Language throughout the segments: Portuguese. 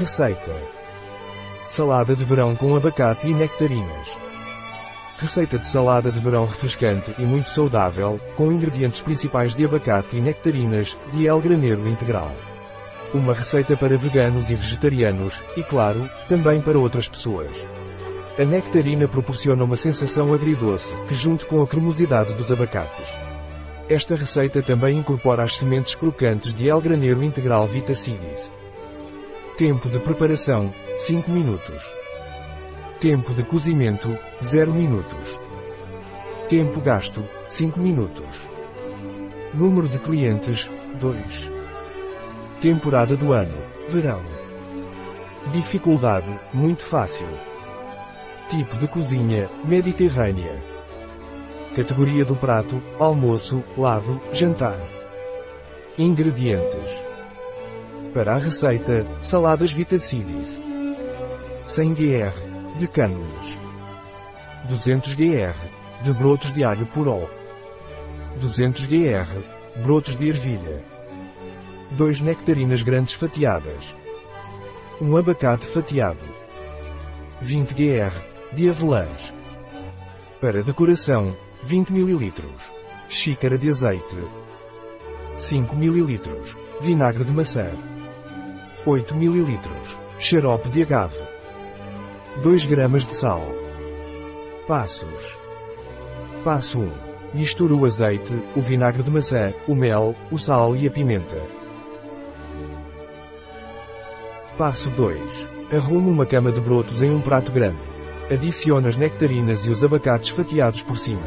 Receita. Salada de verão com abacate e nectarinas. Receita de salada de verão refrescante e muito saudável, com ingredientes principais de abacate e nectarinas, de El Graneiro Integral. Uma receita para veganos e vegetarianos, e claro, também para outras pessoas. A nectarina proporciona uma sensação agridoce, que junto com a cremosidade dos abacates. Esta receita também incorpora as sementes crocantes de El Graneiro Integral Vitacidis. Tempo de preparação, 5 minutos. Tempo de cozimento, 0 minutos. Tempo gasto, 5 minutos. Número de clientes, 2. Temporada do ano, verão. Dificuldade, muito fácil. Tipo de cozinha, mediterrânea. Categoria do prato, almoço, lado, jantar. Ingredientes. Para a receita, saladas Vitacidis. 100 gr de cânulas. 200 gr de brotos de alho poró. 200 gr brotos de ervilha. 2 nectarinas grandes fatiadas. 1 abacate fatiado. 20 gr de avelãs. Para decoração, 20 ml. Xícara de azeite. 5 ml. Vinagre de maçã. 8 ml. Xarope de agave. 2 gramas de sal. Passos. Passo 1. Misture o azeite, o vinagre de maçã, o mel, o sal e a pimenta. Passo 2. Arrume uma cama de brotos em um prato grande. Adicione as nectarinas e os abacates fatiados por cima.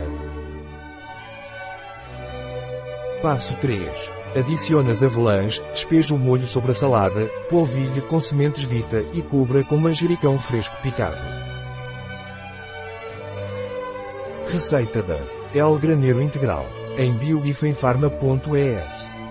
Passo 3. Adicione as avelãs, despeje o molho sobre a salada, polvilhe com sementes vita e cubra com manjericão fresco picado. Receita da El Graneiro Integral, em biobifenfarma.es